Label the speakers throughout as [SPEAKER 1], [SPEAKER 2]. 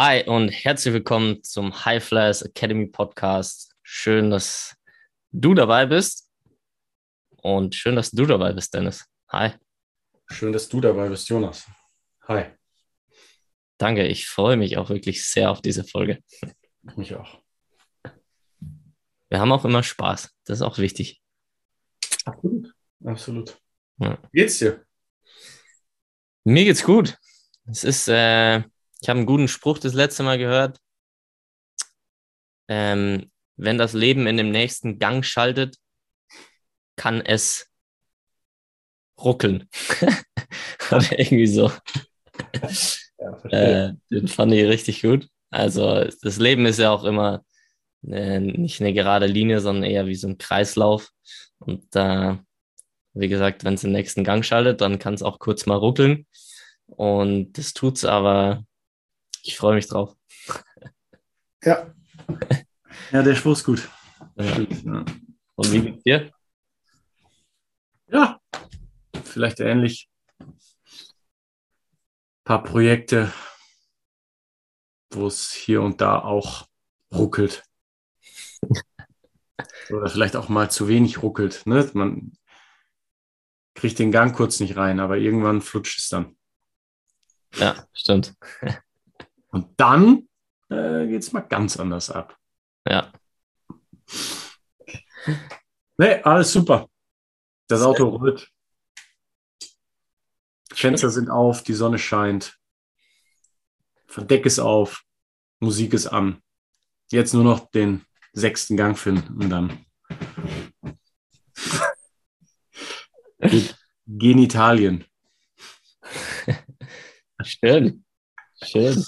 [SPEAKER 1] Hi und herzlich willkommen zum High Flyers Academy Podcast. Schön, dass du dabei bist. Und schön, dass du dabei bist, Dennis. Hi.
[SPEAKER 2] Schön, dass du dabei bist, Jonas. Hi.
[SPEAKER 1] Danke, ich freue mich auch wirklich sehr auf diese Folge.
[SPEAKER 2] Mich auch.
[SPEAKER 1] Wir haben auch immer Spaß. Das ist auch wichtig.
[SPEAKER 2] Absolut. Absolut.
[SPEAKER 1] Ja.
[SPEAKER 2] Wie geht's dir?
[SPEAKER 1] Mir geht's gut. Es ist, äh, ich habe einen guten Spruch das letzte Mal gehört. Ähm, wenn das Leben in dem nächsten Gang schaltet, kann es ruckeln. Oder irgendwie so.
[SPEAKER 2] Ja.
[SPEAKER 1] Äh, den fand ich richtig gut. Also das Leben ist ja auch immer äh, nicht eine gerade Linie, sondern eher wie so ein Kreislauf. Und äh, wie gesagt, wenn es den nächsten Gang schaltet, dann kann es auch kurz mal ruckeln. Und das tut's, aber ich freue mich drauf.
[SPEAKER 2] ja. ja, der Spruch ist gut.
[SPEAKER 1] Ja. Und wie geht's dir?
[SPEAKER 2] ja, vielleicht ähnlich. Ein paar Projekte, wo es hier und da auch ruckelt. Oder vielleicht auch mal zu wenig ruckelt. Ne? Man kriegt den Gang kurz nicht rein, aber irgendwann flutscht es dann.
[SPEAKER 1] Ja, stimmt.
[SPEAKER 2] Und dann äh, geht es mal ganz anders ab.
[SPEAKER 1] Ja,
[SPEAKER 2] Nee, alles super. Das Auto rollt. Fenster sind auf, die Sonne scheint. Verdeck ist auf, Musik ist an. Jetzt nur noch den sechsten Gang finden und dann Ge- Genitalien.
[SPEAKER 1] schön. Schön.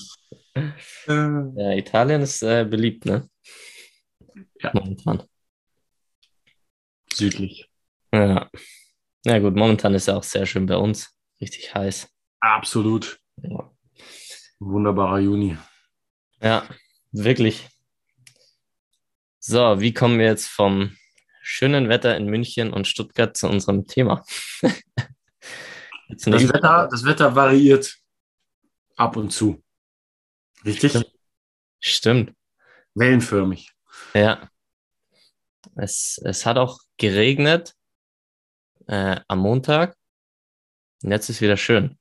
[SPEAKER 1] Ja, Italien ist äh, beliebt, ne?
[SPEAKER 2] Ja.
[SPEAKER 1] Momentan.
[SPEAKER 2] südlich.
[SPEAKER 1] Ja. Ja, gut, momentan ist ja auch sehr schön bei uns. Richtig heiß.
[SPEAKER 2] Absolut.
[SPEAKER 1] Ja.
[SPEAKER 2] Wunderbarer Juni.
[SPEAKER 1] Ja, wirklich. So, wie kommen wir jetzt vom schönen Wetter in München und Stuttgart zu unserem Thema?
[SPEAKER 2] Das. Wetter, das Wetter variiert ab und zu. Richtig?
[SPEAKER 1] Stimmt. Stimmt.
[SPEAKER 2] Wellenförmig.
[SPEAKER 1] Ja. Es, es hat auch geregnet äh, am Montag. Und jetzt ist wieder schön.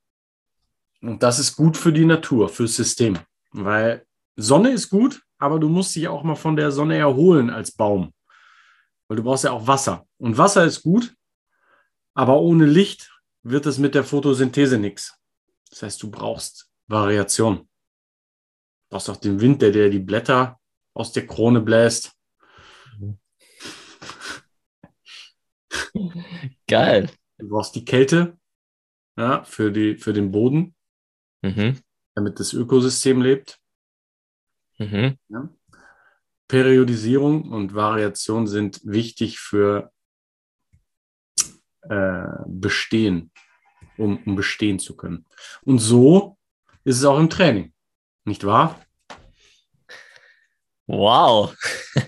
[SPEAKER 2] Und das ist gut für die Natur, fürs System. Weil Sonne ist gut, aber du musst dich auch mal von der Sonne erholen als Baum. Weil du brauchst ja auch Wasser. Und Wasser ist gut, aber ohne Licht wird es mit der Photosynthese nichts. Das heißt, du brauchst Variation. Du brauchst auch den Wind, der dir die Blätter aus der Krone bläst.
[SPEAKER 1] Geil.
[SPEAKER 2] Du brauchst die Kälte ja, für, die, für den Boden,
[SPEAKER 1] Mhm.
[SPEAKER 2] damit das Ökosystem lebt.
[SPEAKER 1] Mhm.
[SPEAKER 2] Ja. Periodisierung und Variation sind wichtig für äh, Bestehen, um, um bestehen zu können. Und so ist es auch im Training, nicht wahr?
[SPEAKER 1] Wow.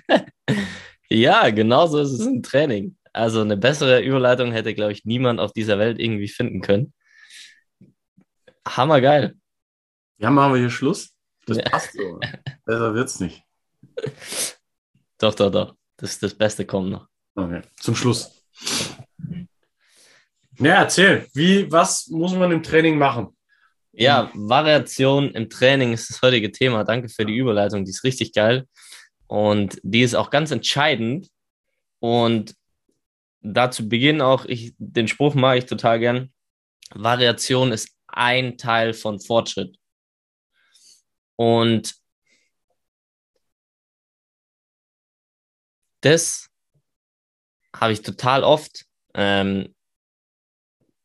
[SPEAKER 1] ja, genau so ist es im Training. Also eine bessere Überleitung hätte, glaube ich, niemand auf dieser Welt irgendwie finden können. Hammergeil.
[SPEAKER 2] Ja, machen wir hier Schluss. Das
[SPEAKER 1] Ja.
[SPEAKER 2] passt so. Besser wird's nicht.
[SPEAKER 1] Doch, doch, doch. Das, das Beste kommt noch.
[SPEAKER 2] Okay. Zum Schluss. Ja, erzähl. Wie, was muss man im Training machen?
[SPEAKER 1] Ja, Variation im Training ist das heutige Thema. Danke für die Überleitung, die ist richtig geil. Und die ist auch ganz entscheidend. Und dazu Beginn auch, ich, den Spruch mag ich total gern. Variation ist ein Teil von Fortschritt. Und das habe ich total oft, ähm,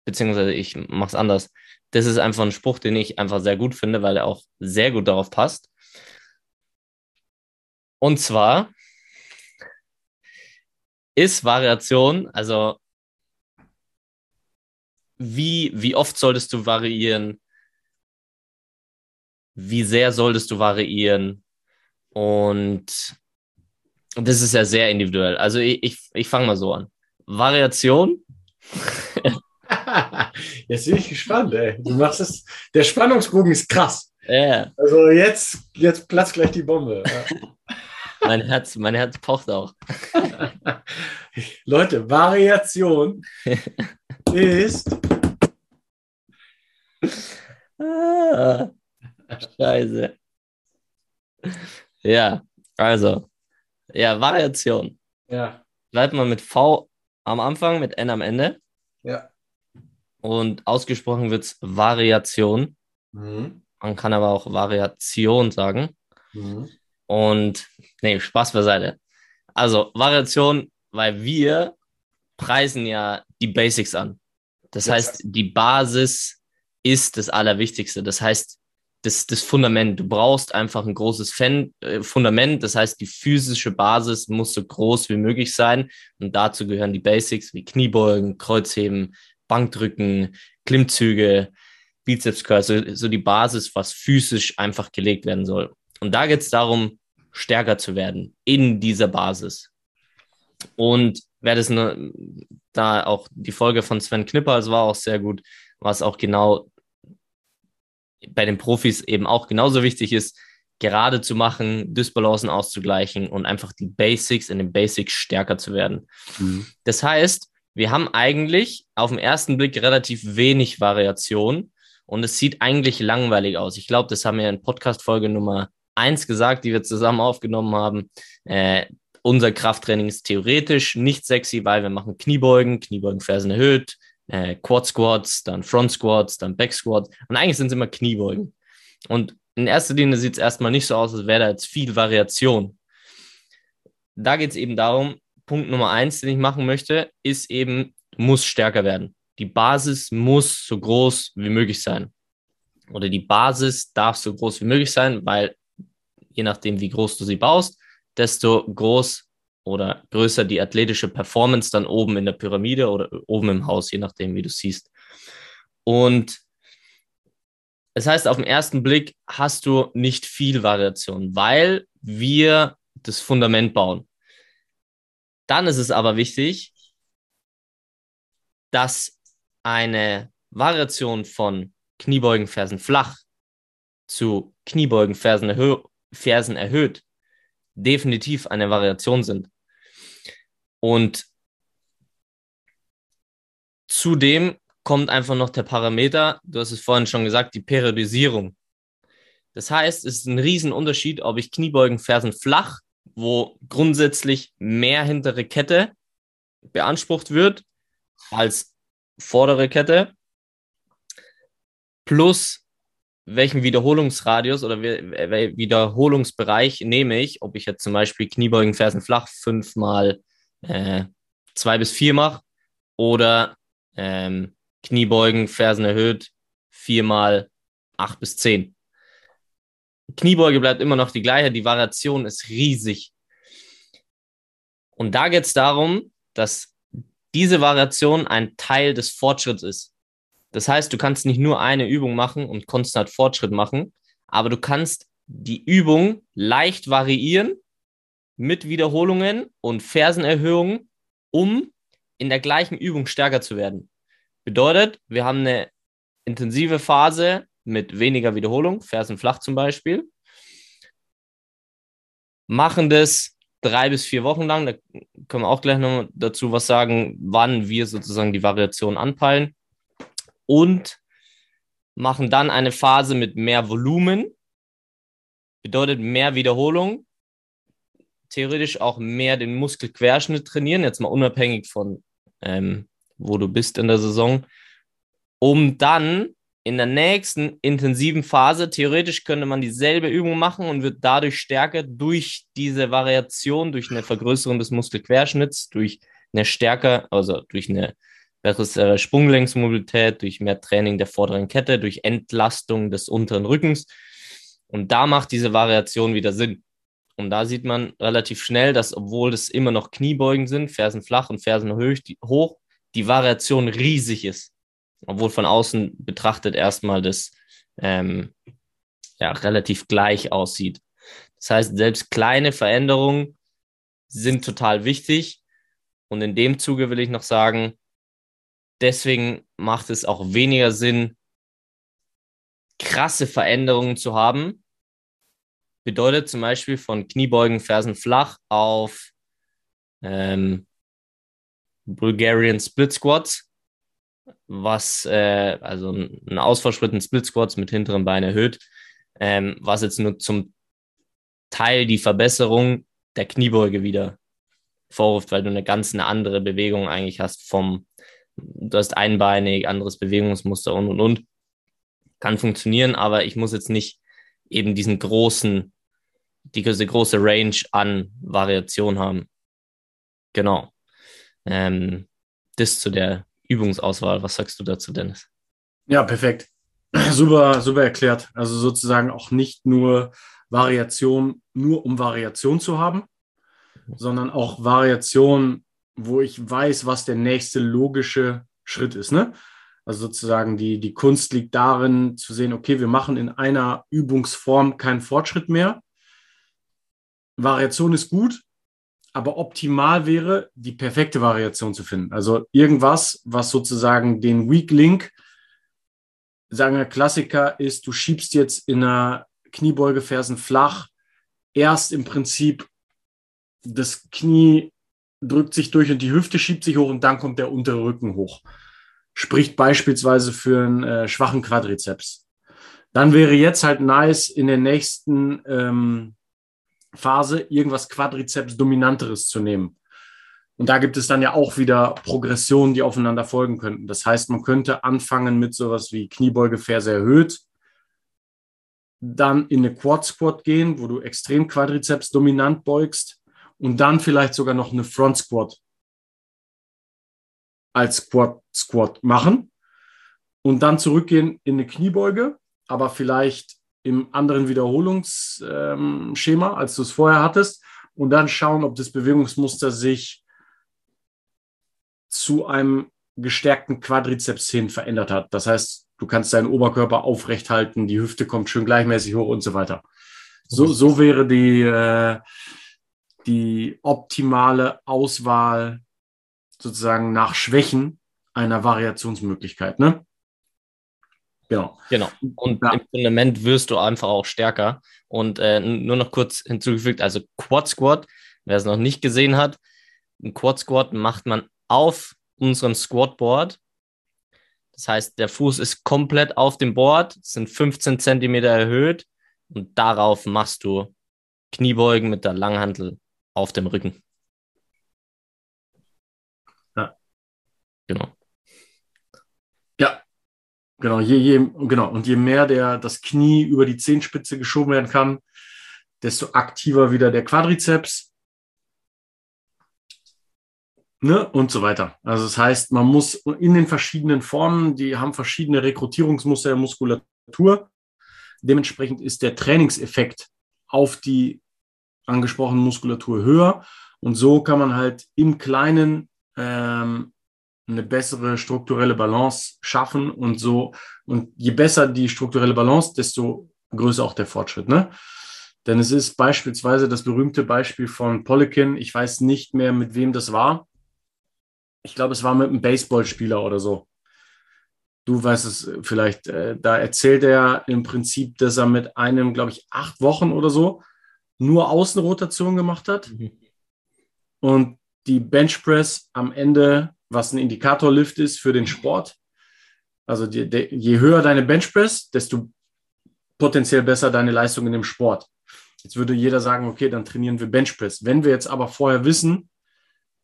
[SPEAKER 1] beziehungsweise ich mache es anders. Das ist einfach ein Spruch, den ich einfach sehr gut finde, weil er auch sehr gut darauf passt. Und zwar ist Variation, also wie, wie oft solltest du variieren? Wie sehr solltest du variieren? Und das ist ja sehr individuell. Also ich, ich, ich fange mal so an. Variation
[SPEAKER 2] Jetzt bin ich gespannt, ey. Du machst es. Der Spannungsbogen ist krass.
[SPEAKER 1] Ja.
[SPEAKER 2] Also jetzt, jetzt platzt gleich die Bombe.
[SPEAKER 1] Mein Herz, mein Herz pocht auch.
[SPEAKER 2] Leute, Variation ist.
[SPEAKER 1] Ah, scheiße. Ja, also. Ja, Variation.
[SPEAKER 2] Ja.
[SPEAKER 1] Bleibt man mit V am Anfang, mit N am Ende.
[SPEAKER 2] Ja.
[SPEAKER 1] Und ausgesprochen wird es Variation.
[SPEAKER 2] Mhm.
[SPEAKER 1] Man kann aber auch Variation sagen.
[SPEAKER 2] Mhm.
[SPEAKER 1] Und nee, Spaß beiseite. Also Variation, weil wir preisen ja die Basics an. Das
[SPEAKER 2] Ja.
[SPEAKER 1] heißt, die Basis ist das Allerwichtigste. Das heißt, das, das Fundament. Du brauchst einfach ein großes Fan, äh, Fundament. Das heißt, die physische Basis muss so groß wie möglich sein. Und dazu gehören die Basics wie Kniebeugen, Kreuzheben, Bankdrücken, Klimmzüge, Bizeps Curls, so, so die Basis, was physisch einfach gelegt werden soll. Und da geht es darum, stärker zu werden in dieser Basis. Und wer das ne, da auch die Folge von Sven Knipper, es war auch sehr gut, was auch genau bei den Profis eben auch genauso wichtig ist, gerade zu machen, Dysbalancen auszugleichen und einfach die Basics in den Basics stärker zu werden.
[SPEAKER 2] Mhm.
[SPEAKER 1] Das heißt, wir haben eigentlich auf den ersten Blick relativ wenig Variation und es sieht eigentlich langweilig aus. Ich glaube, das haben wir in Podcast-Folge Nummer eins gesagt, die wir zusammen aufgenommen haben. Äh, unser Krafttraining ist theoretisch nicht sexy, weil wir machen Kniebeugen, Kniebeugenfersen erhöht, äh, Quad Squats, dann Front Squats, dann Back Squats und eigentlich sind es immer Kniebeugen. Und in erster Linie sieht es erstmal nicht so aus, als wäre da jetzt viel Variation. Da geht es eben darum, Punkt Nummer eins, den ich machen möchte, ist eben, muss stärker werden. Die Basis muss so groß wie möglich sein. Oder die Basis darf so groß wie möglich sein, weil je nachdem, wie groß du sie baust, desto groß oder größer die athletische Performance dann oben in der Pyramide oder oben im Haus, je nachdem, wie du siehst. Und das heißt, auf den ersten Blick hast du nicht viel Variation, weil wir das Fundament bauen. Dann ist es aber wichtig, dass eine Variation von Kniebeugen, Fersen flach zu Kniebeugen, Fersen, erhö Fersen erhöht definitiv eine Variation sind. Und zudem kommt einfach noch der Parameter, du hast es vorhin schon gesagt, die Periodisierung. Das heißt, es ist ein Riesenunterschied, ob ich Kniebeugen, Fersen flach, wo grundsätzlich mehr hintere Kette beansprucht wird als vordere Kette, plus welchen Wiederholungsradius oder Wiederholungsbereich nehme ich, ob ich jetzt zum Beispiel Kniebeugen, Fersen flach fünfmal äh, zwei bis vier mache oder ähm, Kniebeugen, Fersen erhöht viermal acht bis zehn. Kniebeuge bleibt immer noch die gleiche, die Variation ist riesig. Und da geht es darum, dass diese Variation ein Teil des Fortschritts ist. Das heißt, du kannst nicht nur eine Übung machen und konstant Fortschritt machen, aber du kannst die Übung leicht variieren mit Wiederholungen und Fersenerhöhungen, um in der gleichen Übung stärker zu werden. Bedeutet, wir haben eine intensive Phase mit weniger Wiederholung, Fersen flach zum Beispiel, machen das drei bis vier Wochen lang. Da können wir auch gleich noch dazu was sagen, wann wir sozusagen die Variation anpeilen. Und machen dann eine Phase mit mehr Volumen, bedeutet mehr Wiederholung, theoretisch auch mehr den Muskelquerschnitt trainieren, jetzt mal unabhängig von ähm, wo du bist in der Saison, um dann in der nächsten intensiven Phase, theoretisch könnte man dieselbe Übung machen und wird dadurch stärker durch diese Variation, durch eine Vergrößerung des Muskelquerschnitts, durch eine stärker, also durch eine bessere Sprunglängsmobilität, durch mehr Training der vorderen Kette, durch Entlastung des unteren Rückens. Und da macht diese Variation wieder Sinn. Und da sieht man relativ schnell, dass obwohl es immer noch Kniebeugen sind, Fersen flach und Fersen hoch, die Variation riesig ist. Obwohl von außen betrachtet erstmal das ähm, ja, relativ gleich aussieht. Das heißt, selbst kleine Veränderungen sind total wichtig. Und in dem Zuge will ich noch sagen, deswegen macht es auch weniger Sinn, krasse Veränderungen zu haben. Bedeutet zum Beispiel von Kniebeugen, Fersen flach auf ähm, Bulgarian Split Squats, was äh, also ein Ausfallschritt in Split Squats mit hinteren Bein erhöht, ähm, was jetzt nur zum Teil die Verbesserung der Kniebeuge wieder vorruft, weil du eine ganz eine andere Bewegung eigentlich hast vom, du hast einbeinig, anderes Bewegungsmuster und und und. Kann funktionieren, aber ich muss jetzt nicht eben diesen großen, diese große Range an Variation haben. Genau. Ähm, das zu der Übungsauswahl. Was sagst du dazu, Dennis?
[SPEAKER 2] Ja, perfekt. Super, super erklärt. Also sozusagen auch nicht nur Variation, nur um Variation zu haben, sondern auch Variation, wo ich weiß, was der nächste logische Schritt ist. Ne? Also sozusagen die, die Kunst liegt darin zu sehen, okay, wir machen in einer Übungsform keinen Fortschritt mehr. Variation ist gut, aber optimal wäre, die perfekte Variation zu finden. Also irgendwas, was sozusagen den Weak Link, sagen wir Klassiker, ist, du schiebst jetzt in einer Kniebeugefersen flach erst im Prinzip das Knie drückt sich durch und die Hüfte schiebt sich hoch und dann kommt der untere Rücken hoch. Spricht beispielsweise für einen äh, schwachen Quadrizeps. Dann wäre jetzt halt nice in der nächsten ähm, Phase irgendwas Quadrizeps-Dominanteres zu nehmen. Und da gibt es dann ja auch wieder Progressionen, die aufeinander folgen könnten. Das heißt, man könnte anfangen mit sowas wie Kniebeuge, Ferse erhöht, dann in eine Quad Squat gehen, wo du extrem Quadrizeps dominant beugst und dann vielleicht sogar noch eine Front Squat als Quad Squat machen und dann zurückgehen in eine Kniebeuge, aber vielleicht im anderen Wiederholungsschema, als du es vorher hattest und dann schauen, ob das Bewegungsmuster sich zu einem gestärkten Quadrizeps hin verändert hat. Das heißt, du kannst deinen Oberkörper aufrecht halten, die Hüfte kommt schön gleichmäßig hoch und so weiter. So, so wäre die, äh, die optimale Auswahl sozusagen nach Schwächen einer Variationsmöglichkeit. Ne?
[SPEAKER 1] Genau. Genau. Und ja. im Fundament wirst du einfach auch stärker. Und äh, nur noch kurz hinzugefügt, also Quad Squat, wer es noch nicht gesehen hat, ein Quad Squat macht man auf unserem Squatboard. Das heißt, der Fuß ist komplett auf dem Board, sind 15 Zentimeter erhöht und darauf machst du Kniebeugen mit der Langhantel auf dem Rücken.
[SPEAKER 2] Ja. Genau. Genau. Je, je, genau. Und je mehr der, das Knie über die Zehenspitze geschoben werden kann, desto aktiver wieder der Quadrizeps. Ne, und so weiter. Also das heißt, man muss in den verschiedenen Formen, die haben verschiedene Rekrutierungsmuster der Muskulatur. Dementsprechend ist der Trainingseffekt auf die angesprochenen Muskulatur höher. Und so kann man halt im Kleinen ähm, eine bessere strukturelle Balance schaffen und so. Und je besser die strukturelle Balance, desto größer auch der Fortschritt. Ne? Denn es ist beispielsweise das berühmte Beispiel von Polikin. Ich weiß nicht mehr, mit wem das war. Ich glaube, es war mit einem Baseballspieler oder so. Du weißt es vielleicht. Äh, da erzählt er im Prinzip, dass er mit einem, glaube ich, acht Wochen oder so nur Außenrotation gemacht hat mhm. und die Benchpress am Ende, was ein Indikatorlift ist für den Sport. Also die, die, je höher deine Benchpress, desto potenziell besser deine Leistung in dem Sport. Jetzt würde jeder sagen, okay, dann trainieren wir Benchpress. Wenn wir jetzt aber vorher wissen,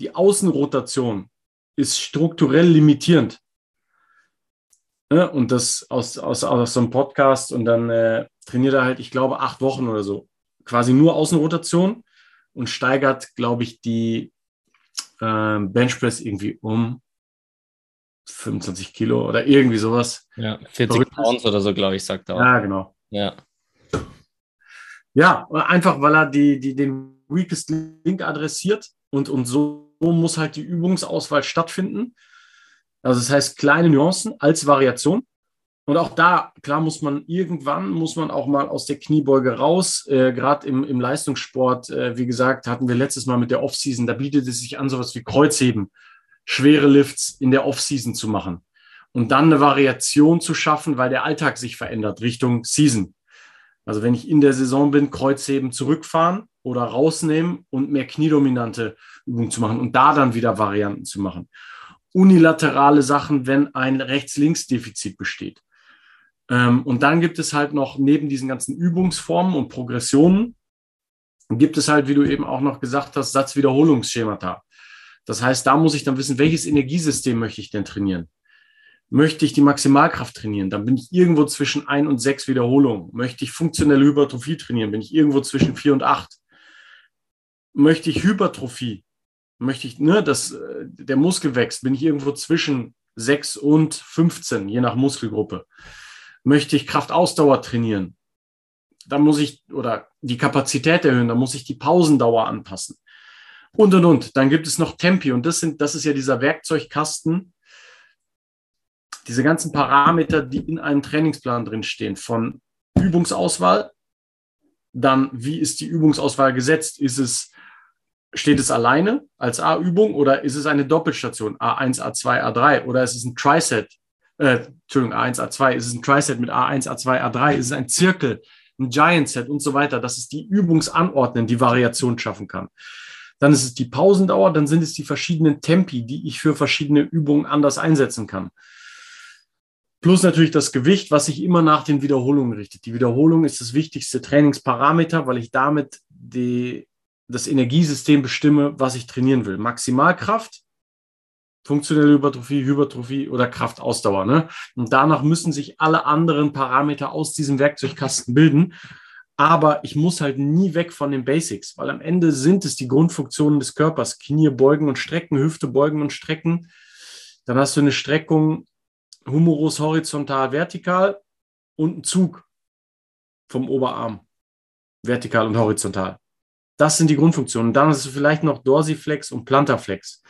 [SPEAKER 2] die Außenrotation ist strukturell limitierend. Ne? Und das aus, aus, aus so einem Podcast und dann äh, trainiert er halt, ich glaube, acht Wochen oder so quasi nur Außenrotation und steigert, glaube ich, die äh, Benchpress irgendwie um 25 Kilo oder irgendwie sowas.
[SPEAKER 1] Ja, 40 Pounds oder so, glaube ich, sagt er
[SPEAKER 2] auch. Ja, genau.
[SPEAKER 1] Ja.
[SPEAKER 2] Ja, einfach weil er die, die, den Weakest Link adressiert und, und so muss halt die Übungsauswahl stattfinden. Also das heißt kleine Nuancen als Variation. Und auch da, klar, muss man irgendwann, muss man auch mal aus der Kniebeuge raus. Äh, Gerade im, im Leistungssport, äh, wie gesagt, hatten wir letztes Mal mit der Offseason, da bietet es sich an, sowas wie Kreuzheben, schwere Lifts in der Offseason zu machen. und dann eine Variation zu schaffen, weil der Alltag sich verändert Richtung Season. Also wenn ich in der Saison bin, Kreuzheben zurückfahren oder rausnehmen und mehr kniedominante Übungen zu machen und da dann wieder Varianten zu machen. Unilaterale Sachen, wenn ein Rechts-Links-Defizit besteht. Ähm, und dann gibt es halt noch neben diesen ganzen Übungsformen und Progressionen, gibt es halt, wie du eben auch noch gesagt hast, Satzwiederholungsschemata. Das heißt, da muss ich dann wissen, welches Energiesystem möchte ich denn trainieren? Möchte ich die Maximalkraft trainieren, dann bin ich irgendwo zwischen ein und sechs Wiederholungen. Möchte ich funktionelle Hypertrophie trainieren, bin ich irgendwo zwischen vier und acht. Möchte ich Hypertrophie, möchte ich, ne, dass äh, der Muskel wächst, bin ich irgendwo zwischen sechs und 15, je nach Muskelgruppe. Möchte ich Kraftausdauer trainieren, dann muss ich, oder die Kapazität erhöhen, dann muss ich die Pausendauer anpassen. Und und und. Dann gibt es noch Tempi und das sind, das ist ja dieser Werkzeugkasten, diese ganzen Parameter, die in einem Trainingsplan drinstehen, von Übungsauswahl, dann wie ist die Übungsauswahl gesetzt? Ist es, steht es alleine als A-Übung oder ist es eine Doppelstation A1, A2, A3 oder ist es ein Triset? Äh, Entschuldigung, A1, A2, ist es ein Triset mit A1, A2, A3? Ist es ein Zirkel, ein Giant Set und so weiter? Das ist die Übungsanordnen, die Variation schaffen kann. Dann ist es die Pausendauer, dann sind es die verschiedenen Tempi, die ich für verschiedene Übungen anders einsetzen kann. Plus natürlich das Gewicht, was sich immer nach den Wiederholungen richtet. Die Wiederholung ist das wichtigste Trainingsparameter, weil ich damit die, das Energiesystem bestimme, was ich trainieren will. Maximalkraft, funktionelle Hypertrophie, Hypertrophie oder Kraftausdauer. Ne? Und danach müssen sich alle anderen Parameter aus diesem Werkzeugkasten bilden. Aber ich muss halt nie weg von den Basics, weil am Ende sind es die Grundfunktionen des Körpers. Knie beugen und strecken, Hüfte beugen und strecken. Dann hast du eine Streckung Humerus horizontal, vertikal und ein Zug vom Oberarm, vertikal und horizontal. Das sind die Grundfunktionen. Dann hast du vielleicht noch Dorsiflex und Plantarflex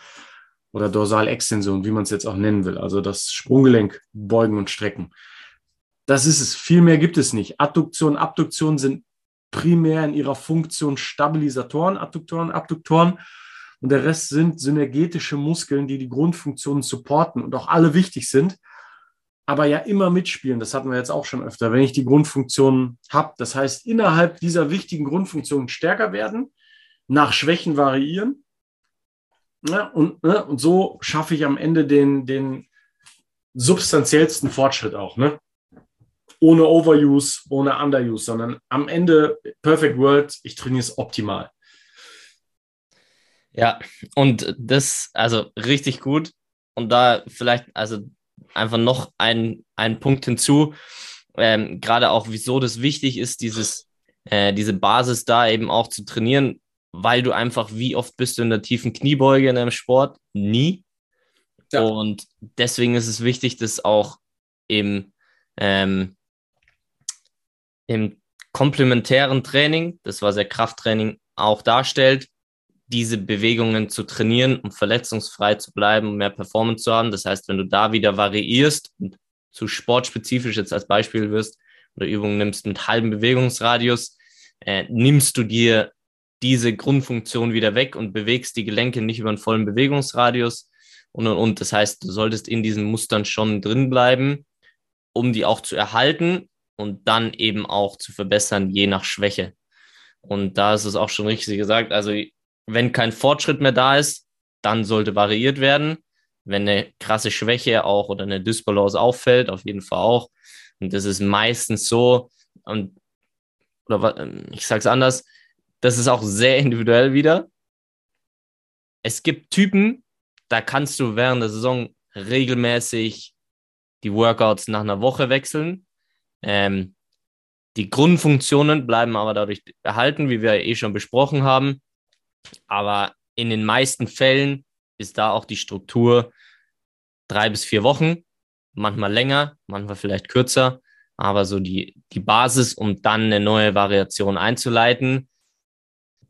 [SPEAKER 2] oder Dorsalextension, wie man es jetzt auch nennen will. Also das Sprunggelenk beugen und strecken. Das ist es. Viel mehr gibt es nicht. Adduktion, Abduktion sind primär in ihrer Funktion Stabilisatoren, Adduktoren, Abduktoren. Und der Rest sind synergetische Muskeln, die die Grundfunktionen supporten und auch alle wichtig sind aber ja immer mitspielen. Das hatten wir jetzt auch schon öfter, wenn ich die Grundfunktionen habe. Das heißt, innerhalb dieser wichtigen Grundfunktionen stärker werden, nach Schwächen variieren. Ja, und, ne, und so schaffe ich am Ende den, den substanziellsten Fortschritt auch. Ne? Ohne Overuse, ohne Underuse, sondern am Ende Perfect World, ich trainiere es optimal.
[SPEAKER 1] Ja, und das, also richtig gut. Und da vielleicht, also einfach noch ein, ein Punkt hinzu, ähm, gerade auch, wieso das wichtig ist, dieses, äh, diese Basis da eben auch zu trainieren, weil du einfach, wie oft bist du in der tiefen Kniebeuge in einem Sport? Nie. Ja. Und deswegen ist es wichtig, dass auch im, ähm, im komplementären Training, das was der Krafttraining auch darstellt, diese Bewegungen zu trainieren, um verletzungsfrei zu bleiben, um mehr Performance zu haben. Das heißt, wenn du da wieder variierst und zu sportspezifisch jetzt als Beispiel wirst oder Übungen nimmst mit halbem Bewegungsradius, äh, nimmst du dir diese Grundfunktion wieder weg und bewegst die Gelenke nicht über einen vollen Bewegungsradius und und und. Das heißt, du solltest in diesen Mustern schon drin bleiben, um die auch zu erhalten und dann eben auch zu verbessern, je nach Schwäche. Und da ist es auch schon richtig gesagt. Also wenn kein Fortschritt mehr da ist, dann sollte variiert werden. Wenn eine krasse Schwäche auch oder eine Dysbalance auffällt, auf jeden Fall auch. Und das ist meistens so, und, oder ich sage es anders, das ist auch sehr individuell wieder. Es gibt Typen, da kannst du während der Saison regelmäßig die Workouts nach einer Woche wechseln. Ähm, die Grundfunktionen bleiben aber dadurch erhalten, wie wir eh schon besprochen haben. Aber in den meisten Fällen ist da auch die Struktur drei bis vier Wochen, manchmal länger, manchmal vielleicht kürzer, aber so die, die Basis, um dann eine neue Variation einzuleiten,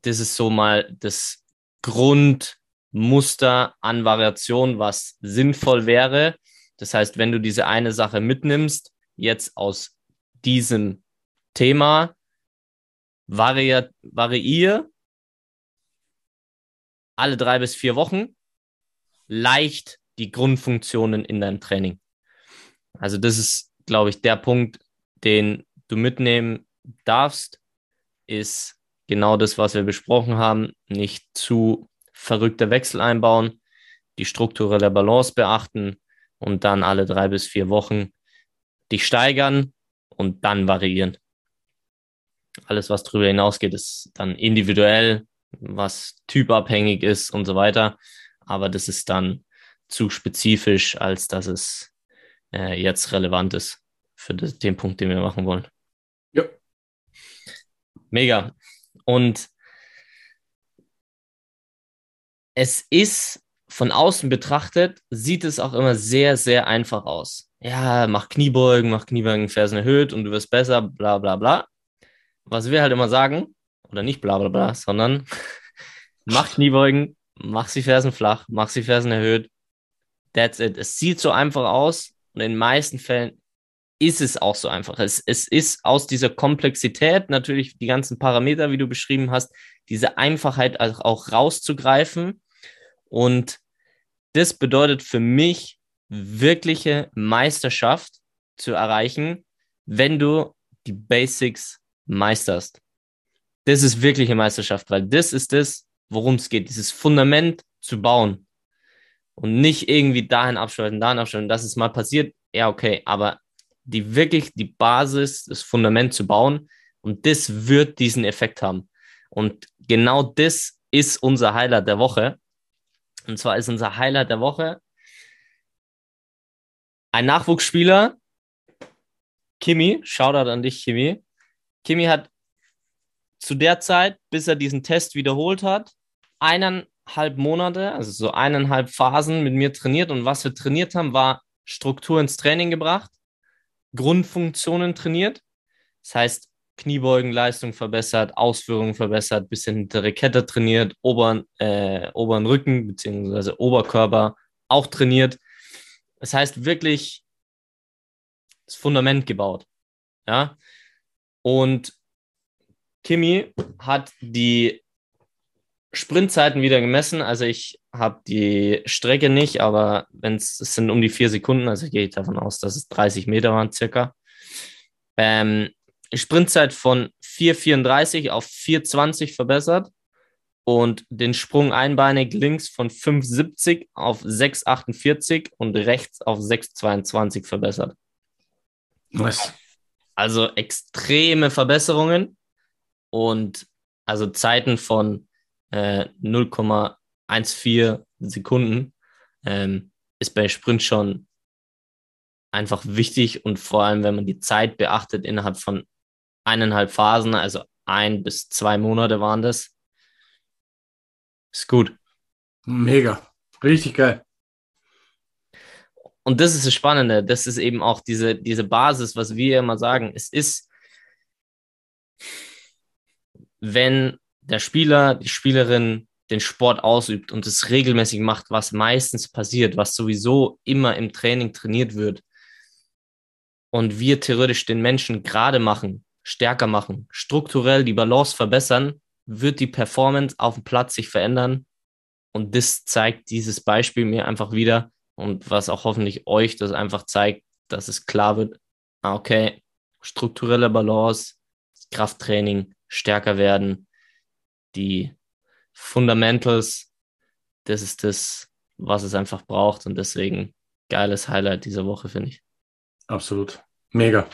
[SPEAKER 1] das ist so mal das Grundmuster an Variation, was sinnvoll wäre. Das heißt, wenn du diese eine Sache mitnimmst, jetzt aus diesem Thema, variier, variier alle drei bis vier Wochen leicht die Grundfunktionen in deinem Training. Also das ist, glaube ich, der Punkt, den du mitnehmen darfst, ist genau das, was wir besprochen haben. Nicht zu verrückte Wechsel einbauen, die strukturelle Balance beachten und dann alle drei bis vier Wochen dich steigern und dann variieren. Alles, was darüber hinausgeht, ist dann individuell, was typabhängig ist und so weiter. Aber das ist dann zu spezifisch, als dass es äh, jetzt relevant ist für den Punkt, den wir machen wollen.
[SPEAKER 2] Ja.
[SPEAKER 1] Mega. Und es ist von außen betrachtet, sieht es auch immer sehr, sehr einfach aus. Ja, mach Kniebeugen, mach Kniebeugen, Fersen erhöht und du wirst besser, bla bla bla. Was wir halt immer sagen, oder nicht bla bla bla, sondern mach Kniebeugen, mach sie Fersen flach, mach sie Fersen erhöht. That's it. Es sieht so einfach aus und in den meisten Fällen ist es auch so einfach. Es, es ist aus dieser Komplexität natürlich die ganzen Parameter, wie du beschrieben hast, diese Einfachheit auch rauszugreifen. Und das bedeutet für mich wirkliche Meisterschaft zu erreichen, wenn du die Basics meisterst. Das ist wirkliche Meisterschaft, weil das ist das, worum es geht, dieses Fundament zu bauen und nicht irgendwie dahin abschalten, dahin abschalten, dass es mal passiert, ja, okay, aber die wirklich die Basis, das Fundament zu bauen und das wird diesen Effekt haben. Und genau das ist unser Highlight der Woche. Und zwar ist unser Highlight der Woche ein Nachwuchsspieler, Kimi, Shoutout an dich, Kimi. Kimi hat zu der Zeit, bis er diesen Test wiederholt hat, eineinhalb Monate, also so eineinhalb Phasen mit mir trainiert. Und was wir trainiert haben, war Struktur ins Training gebracht, Grundfunktionen trainiert. Das heißt, Kniebeugenleistung verbessert, Ausführungen verbessert, bisschen hintere Kette trainiert, oberen, äh, oberen Rücken bzw. Oberkörper auch trainiert. Das heißt wirklich das Fundament gebaut. Ja. Und Kimi hat die Sprintzeiten wieder gemessen. Also ich habe die Strecke nicht, aber wenn es sind um die vier Sekunden, also gehe ich davon aus, dass es 30 Meter waren circa. Ähm, Sprintzeit von 4,34 auf 4,20 verbessert und den Sprung einbeinig links von 5,70 auf 6,48 und rechts auf 6,22 verbessert.
[SPEAKER 2] Was?
[SPEAKER 1] Also extreme Verbesserungen und also Zeiten von äh, 0,14 Sekunden ähm, ist bei Sprint schon einfach wichtig und vor allem, wenn man die Zeit beachtet innerhalb von eineinhalb Phasen, also ein bis zwei Monate waren das. Ist gut.
[SPEAKER 2] Mega. Richtig geil.
[SPEAKER 1] Und das ist das Spannende. Das ist eben auch diese, diese Basis, was wir immer sagen. Es ist, wenn der Spieler, die Spielerin den Sport ausübt und es regelmäßig macht, was meistens passiert, was sowieso immer im Training trainiert wird, und wir theoretisch den Menschen gerade machen, stärker machen, strukturell die Balance verbessern, wird die Performance auf dem Platz sich verändern. Und das zeigt dieses Beispiel mir einfach wieder und was auch hoffentlich euch das einfach zeigt, dass es klar wird, ah, okay, strukturelle Balance, Krafttraining, stärker werden, die Fundamentals, das ist das, was es einfach braucht und deswegen geiles Highlight dieser Woche, finde ich.
[SPEAKER 2] Absolut. Mega.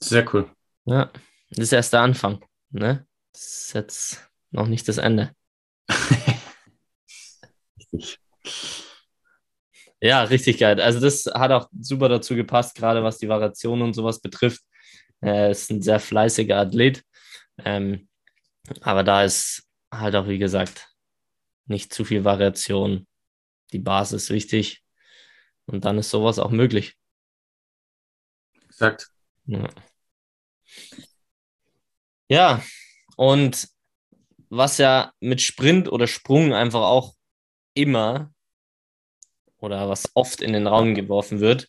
[SPEAKER 2] Sehr cool.
[SPEAKER 1] Ja, das ist erst der Anfang. Ne? Das ist jetzt noch nicht das Ende. richtig. Ja, richtig geil. Also das hat auch super dazu gepasst, gerade was die Variation und sowas betrifft. Er ist ein sehr fleißiger Athlet. Ähm, aber da ist halt auch, wie gesagt, nicht zu viel Variation. Die Basis ist wichtig. Und dann ist sowas auch möglich.
[SPEAKER 2] Exakt.
[SPEAKER 1] Ja. ja, und was ja mit Sprint oder Sprung einfach auch immer oder was oft in den Raum geworfen wird,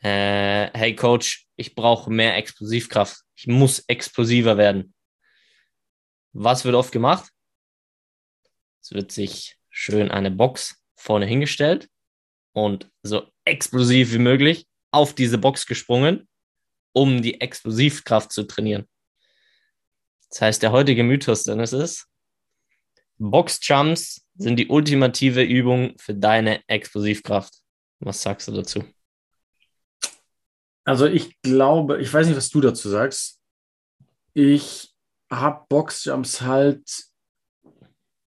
[SPEAKER 1] äh, hey Coach, ich brauche mehr Explosivkraft. Ich muss explosiver werden. Was wird oft gemacht? Es wird sich schön eine Box vorne hingestellt und so explosiv wie möglich auf diese Box gesprungen, um die Explosivkraft zu trainieren. Das heißt, der heutige Mythos, Dennis, ist, Boxjumps sind die ultimative Übung für deine Explosivkraft. Was sagst du dazu?
[SPEAKER 2] Also ich glaube, ich weiß nicht, was du dazu sagst. Ich habe Boxjumps halt,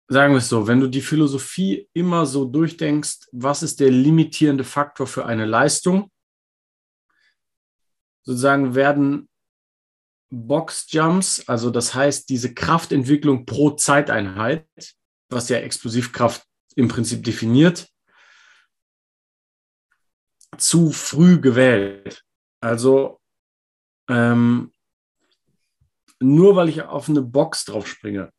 [SPEAKER 2] sagen wir es so, wenn du die Philosophie immer so durchdenkst, was ist der limitierende Faktor für eine Leistung? Sozusagen werden Boxjumps, also das heißt diese Kraftentwicklung pro Zeiteinheit, was ja Explosivkraft im Prinzip definiert, zu früh gewählt. Also ähm, nur weil ich auf eine Box drauf springe,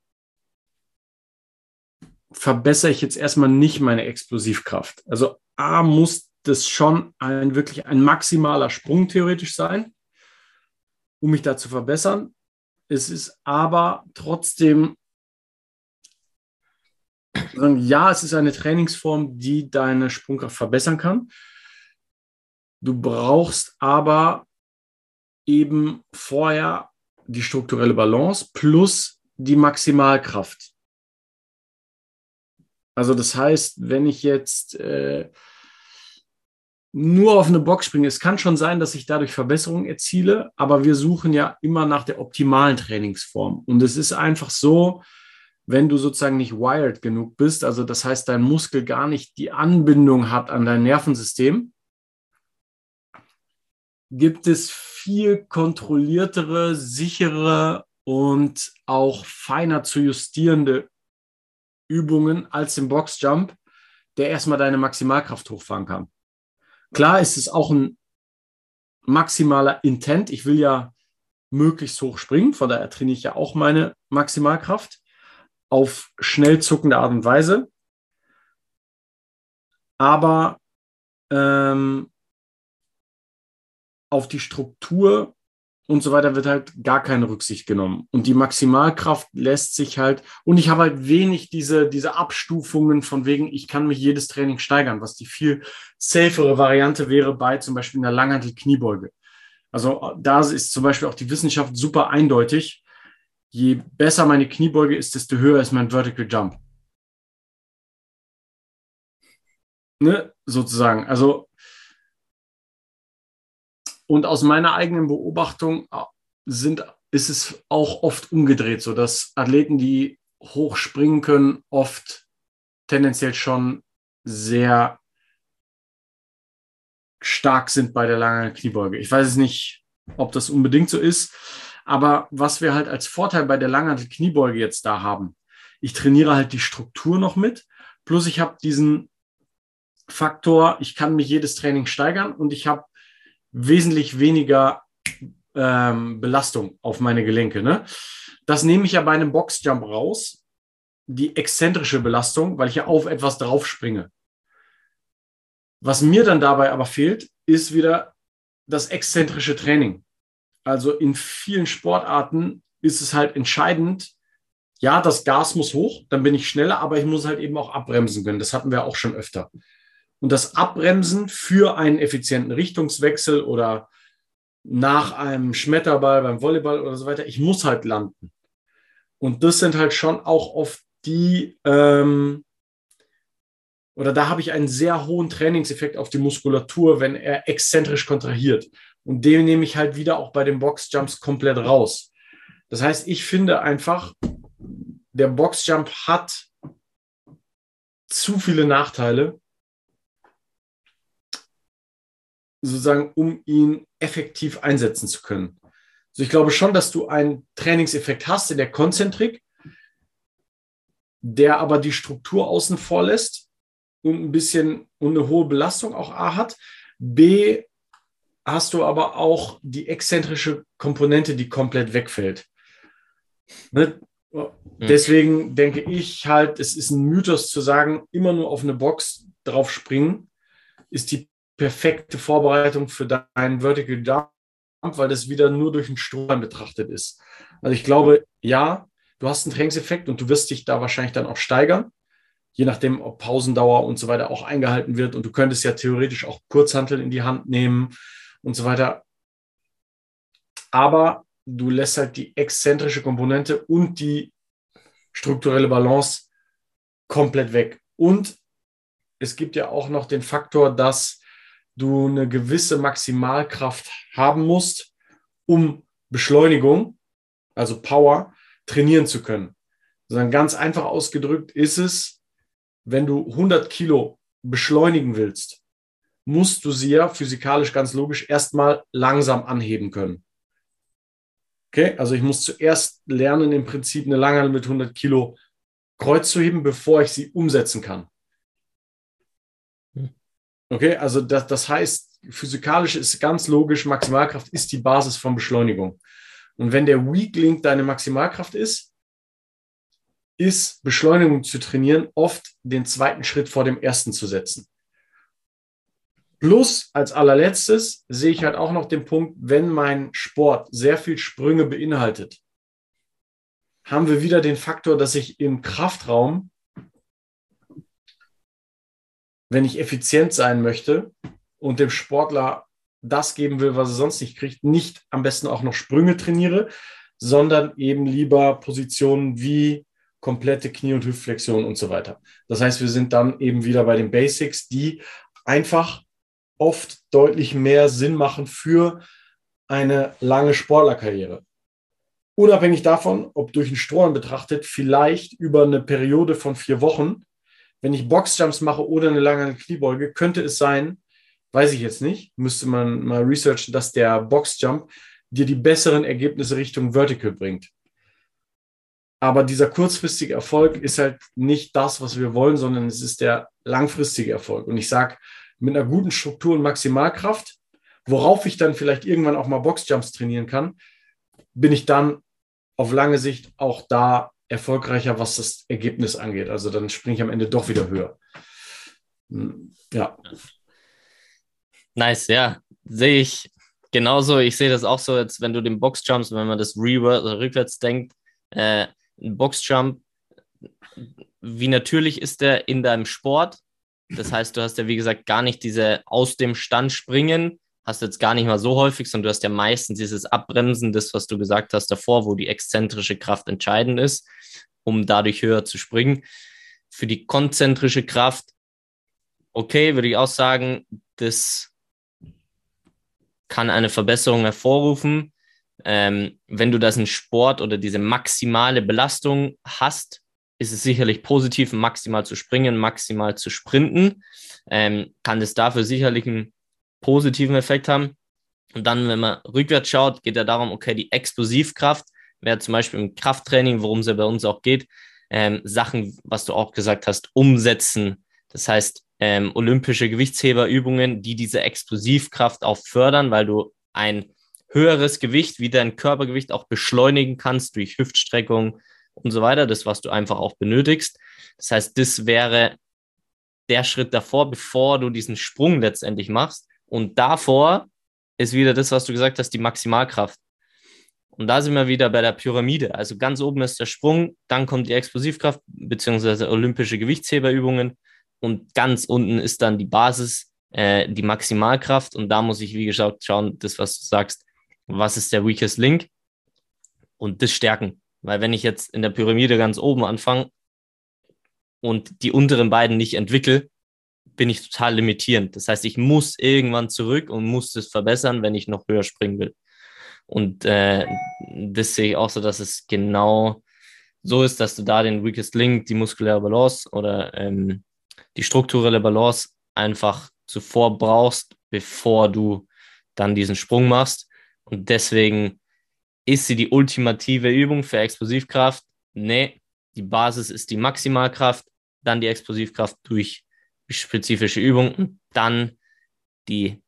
[SPEAKER 2] verbessere ich jetzt erstmal nicht meine Explosivkraft. Also A muss das schon ein wirklich ein maximaler Sprung theoretisch sein, um mich da zu verbessern. Es ist aber trotzdem, ja, es ist eine Trainingsform, die deine Sprungkraft verbessern kann. Du brauchst aber eben vorher die strukturelle Balance plus die Maximalkraft. Also das heißt, wenn ich jetzt äh, nur auf eine Box springe, es kann schon sein, dass ich dadurch Verbesserungen erziele, aber wir suchen ja immer nach der optimalen Trainingsform. Und es ist einfach so, wenn du sozusagen nicht wired genug bist, also das heißt, dein Muskel gar nicht die Anbindung hat an dein Nervensystem, gibt es viel kontrolliertere, sichere und auch feiner zu justierende Übungen als im Boxjump, der erstmal deine Maximalkraft hochfahren kann. Klar ist es auch ein maximaler Intent. Ich will ja möglichst hoch springen, von daher trainiere ich ja auch meine Maximalkraft auf schnell zuckende Art und Weise. Aber ähm, auf die Struktur und so weiter wird halt gar keine Rücksicht genommen. Und die Maximalkraft lässt sich halt, und ich habe halt wenig diese, diese Abstufungen von wegen, ich kann mich jedes Training steigern, was die viel safere Variante wäre bei zum Beispiel einer Langhantel-Kniebeuge. Also da ist zum Beispiel auch die Wissenschaft super eindeutig. Je besser meine Kniebeuge ist, desto höher ist mein Vertical Jump. Ne, sozusagen. Also und aus meiner eigenen Beobachtung äh, sind, ist es auch oft umgedreht, so dass Athleten, die hoch springen können, oft tendenziell schon sehr stark sind bei der langen Kniebeuge. Ich weiß es nicht, ob das unbedingt so ist, aber was wir halt als Vorteil bei der langen Kniebeuge jetzt da haben, ich trainiere halt die Struktur noch mit, plus ich habe diesen Faktor, ich kann mich jedes Training steigern und ich habe wesentlich weniger ähm, Belastung auf meine Gelenke. Ne? Das nehme ich ja bei einem Boxjump raus, die exzentrische Belastung, weil ich ja auf etwas draufspringe. Was mir dann dabei aber fehlt, ist wieder das exzentrische Training. Also in vielen Sportarten ist es halt entscheidend, ja, das Gas muss hoch, dann bin ich schneller, aber ich muss halt eben auch abbremsen können. Das hatten wir auch schon öfter und das Abbremsen für einen effizienten Richtungswechsel oder nach einem Schmetterball beim Volleyball oder so weiter, ich muss halt landen. Und das sind halt schon auch oft die, ähm, oder da habe ich einen sehr hohen Trainingseffekt auf die Muskulatur, wenn er exzentrisch kontrahiert. Und den nehme ich halt wieder auch bei den Boxjumps komplett raus. Das heißt, ich finde einfach, der Boxjump hat zu viele Nachteile, sozusagen, um ihn effektiv einsetzen zu können. Also ich glaube schon, dass du einen Trainingseffekt hast in der Konzentrik, der aber die Struktur außen vor lässt und ein bisschen und eine hohe Belastung auch A hat. B hast du aber auch die exzentrische Komponente, die komplett wegfällt. Ne? Hm. Deswegen denke ich halt, es ist ein Mythos zu sagen, immer nur auf eine Box drauf springen, ist die perfekte Vorbereitung für deinen Vertical Jump, weil das wieder nur durch den Strom betrachtet ist. Also ich glaube, ja, du hast einen Trainingseffekt und du wirst dich da wahrscheinlich dann auch steigern, je nachdem, ob Pausendauer und so weiter auch eingehalten wird. Und du könntest ja theoretisch auch Kurzhantel in die Hand nehmen und so weiter. Aber du lässt halt die exzentrische Komponente und die strukturelle Balance komplett weg. Und es gibt ja auch noch den Faktor, dass du eine gewisse Maximalkraft haben musst, um Beschleunigung, also Power, trainieren zu können. Sondern ganz einfach ausgedrückt ist es, wenn du 100 Kilo beschleunigen willst, musst du sie ja physikalisch ganz logisch erstmal langsam anheben können. Okay, also ich muss zuerst lernen, im Prinzip eine Langhantel mit 100 Kilo Kreuz zu heben, bevor ich sie umsetzen kann. Okay, also das, das heißt, physikalisch ist ganz logisch, Maximalkraft ist die Basis von Beschleunigung. Und wenn der Weak Link deine Maximalkraft ist, ist Beschleunigung zu trainieren oft den zweiten Schritt vor dem ersten zu setzen. Plus als allerletztes sehe ich halt auch noch den Punkt, wenn mein Sport sehr viel Sprünge beinhaltet, haben wir wieder den Faktor, dass ich im Kraftraum, wenn ich effizient sein möchte und dem Sportler das geben will, was er sonst nicht kriegt, nicht am besten auch noch Sprünge trainiere, sondern eben lieber Positionen wie komplette Knie- und Hüftflexion und so weiter. Das heißt, wir sind dann eben wieder bei den Basics, die einfach oft deutlich mehr Sinn machen für eine lange Sportlerkarriere. Unabhängig davon, ob durch einen Strohhalm betrachtet, vielleicht über eine Periode von vier Wochen, wenn ich Boxjumps mache oder eine lange Kniebeuge, könnte es sein, weiß ich jetzt nicht, müsste man mal researchen, dass der Boxjump dir die besseren Ergebnisse Richtung Vertical bringt. Aber dieser kurzfristige Erfolg ist halt nicht das, was wir wollen, sondern es ist der langfristige Erfolg. Und ich sage, mit einer guten Struktur und Maximalkraft, worauf ich dann vielleicht irgendwann auch mal Boxjumps trainieren kann, bin ich dann auf lange Sicht auch da erfolgreicher, was das Ergebnis angeht. Also dann springe ich am Ende doch wieder höher. Hm, ja.
[SPEAKER 1] Nice, ja. Sehe ich genauso. Ich sehe das auch so, als wenn du den Boxjumps, wenn man das also rückwärts denkt, äh, ein Boxjump, wie natürlich ist der in deinem Sport? Das heißt, du hast ja, wie gesagt, gar nicht diese aus dem Stand springen, hast jetzt gar nicht mal so häufig, sondern du hast ja meistens dieses Abbremsen, das, was du gesagt hast davor, wo die exzentrische Kraft entscheidend ist, um dadurch höher zu springen. Für die konzentrische Kraft, okay, würde ich auch sagen, das kann eine Verbesserung hervorrufen. Ähm, wenn du das in Sport oder diese maximale Belastung hast, ist es sicherlich positiv, maximal zu springen, maximal zu sprinten. Ähm, kann es dafür sicherlich einen positiven Effekt haben. Und dann, wenn man rückwärts schaut, geht ja darum, okay, die Explosivkraft wäre zum Beispiel im Krafttraining, worum es ja bei uns auch geht, ähm, Sachen, was du auch gesagt hast, umsetzen. Das heißt, ähm, olympische Gewichtsheberübungen, die diese Explosivkraft auch fördern, weil du ein höheres Gewicht wie dein Körpergewicht auch beschleunigen kannst durch Hüftstreckung und so weiter, das, was du einfach auch benötigst. Das heißt, das wäre der Schritt davor, bevor du diesen Sprung letztendlich machst. Und davor ist wieder das, was du gesagt hast, die Maximalkraft. Und da sind wir wieder bei der Pyramide. Also ganz oben ist der Sprung, dann kommt die Explosivkraft beziehungsweise olympische Gewichtsheberübungen und ganz unten ist dann die Basis, äh, die Maximalkraft. Und da muss ich, wie gesagt, schauen, das, was du sagst, was ist der weakest link und das stärken. Weil wenn ich jetzt in der Pyramide ganz oben anfange und die unteren beiden nicht entwickle, bin ich total limitierend. Das heißt, ich muss irgendwann zurück und muss das verbessern, wenn ich noch höher springen will. Und äh, das sehe ich auch so, dass es genau so ist, dass du da den Weakest Link, die muskuläre Balance oder ähm, die strukturelle Balance einfach zuvor brauchst, bevor du dann diesen Sprung machst. Und deswegen ist sie die ultimative Übung für Explosivkraft. Nee, die Basis ist die Maximalkraft, dann die Explosivkraft durch spezifische Übung und dann die,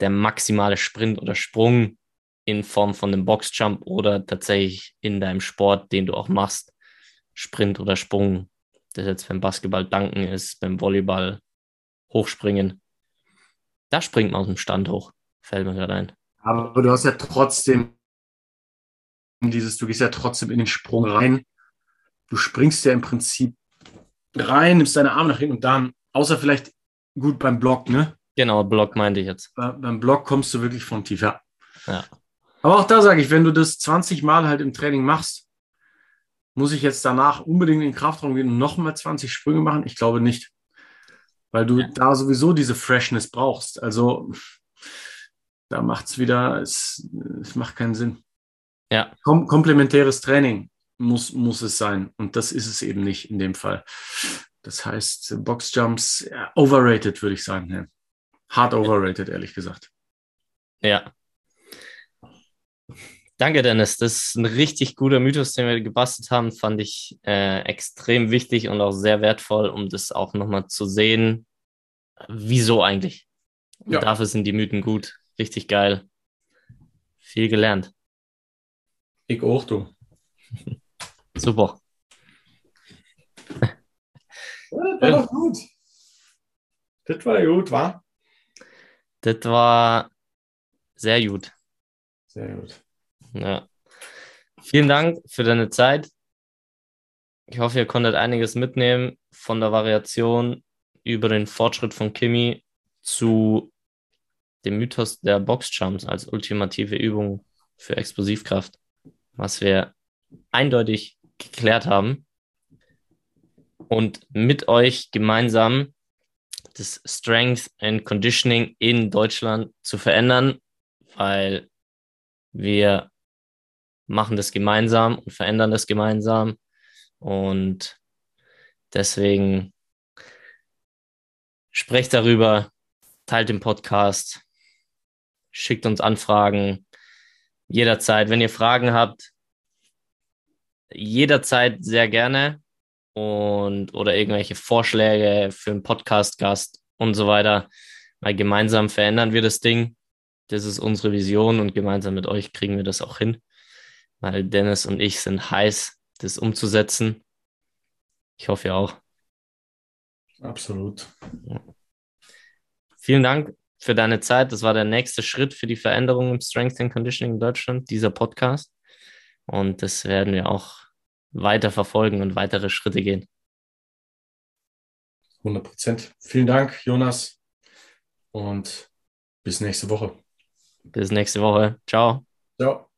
[SPEAKER 1] der maximale Sprint oder Sprung in Form von einem Boxjump oder tatsächlich in deinem Sport, den du auch machst, Sprint oder Sprung, das jetzt beim Basketball Danken ist, beim Volleyball Hochspringen. Da springt man aus dem Stand hoch, fällt mir gerade ein.
[SPEAKER 2] Aber du hast ja trotzdem dieses, du gehst ja trotzdem in den Sprung rein. Du springst ja im Prinzip rein, nimmst deine Arme nach hinten und dann, außer vielleicht gut beim Block, ne?
[SPEAKER 1] Genau, Block meinte ich jetzt.
[SPEAKER 2] Bei, beim Block kommst du wirklich vom Tief, ja.
[SPEAKER 1] Ja.
[SPEAKER 2] Aber auch da sage ich, wenn du das 20 Mal halt im Training machst, muss ich jetzt danach unbedingt in den Kraftraum gehen und nochmal 20 Sprünge machen? Ich glaube nicht. Weil du
[SPEAKER 1] Ja.
[SPEAKER 2] da sowieso diese Freshness brauchst. Also da macht es wieder, es, es macht keinen Sinn.
[SPEAKER 1] Ja.
[SPEAKER 2] Kom komplementäres Training muss, muss es sein. Und das ist es eben nicht in dem Fall. Das heißt, Boxjumps, ja, overrated, würde ich sagen. Hard overrated, ehrlich gesagt.
[SPEAKER 1] Ja. Danke, Dennis. Das ist ein richtig guter Mythos, den wir gebastelt haben. Fand ich äh, extrem wichtig und auch sehr wertvoll, um das auch nochmal zu sehen. Wieso eigentlich? Und
[SPEAKER 2] Ja.
[SPEAKER 1] dafür sind die Mythen gut. Richtig geil. Viel gelernt.
[SPEAKER 2] Ich auch, du.
[SPEAKER 1] Super.
[SPEAKER 2] Ja, das war doch gut. Das war gut, wa?
[SPEAKER 1] Das war sehr gut.
[SPEAKER 2] Sehr gut.
[SPEAKER 1] Ja. Vielen Dank für deine Zeit. Ich hoffe, ihr konntet einiges mitnehmen von der Variation über den Fortschritt von Kimi zu dem Mythos der Boxjumps als ultimative Übung für Explosivkraft, was wir eindeutig geklärt haben und mit euch gemeinsam das Strength and Conditioning in Deutschland zu verändern, weil wir machen das gemeinsam und verändern das gemeinsam. Und deswegen sprecht darüber, teilt den Podcast, schickt uns Anfragen jederzeit. Wenn ihr Fragen habt, jederzeit sehr gerne und oder irgendwelche Vorschläge für einen Podcast-Gast und so weiter. Weil gemeinsam verändern wir das Ding. Das ist unsere Vision und gemeinsam mit euch kriegen wir das auch hin. Weil Dennis und ich sind heiß, das umzusetzen. Ich hoffe ihr auch.
[SPEAKER 2] Absolut.
[SPEAKER 1] Vielen Dank für deine Zeit. Das war der nächste Schritt für die Veränderung im Strength and Conditioning in Deutschland, dieser Podcast. Und das werden wir auch weiter verfolgen und weitere Schritte gehen.
[SPEAKER 2] 100 Prozent. Vielen Dank, Jonas. Und bis nächste Woche.
[SPEAKER 1] Bis nächste Woche. Ciao.
[SPEAKER 2] Ciao.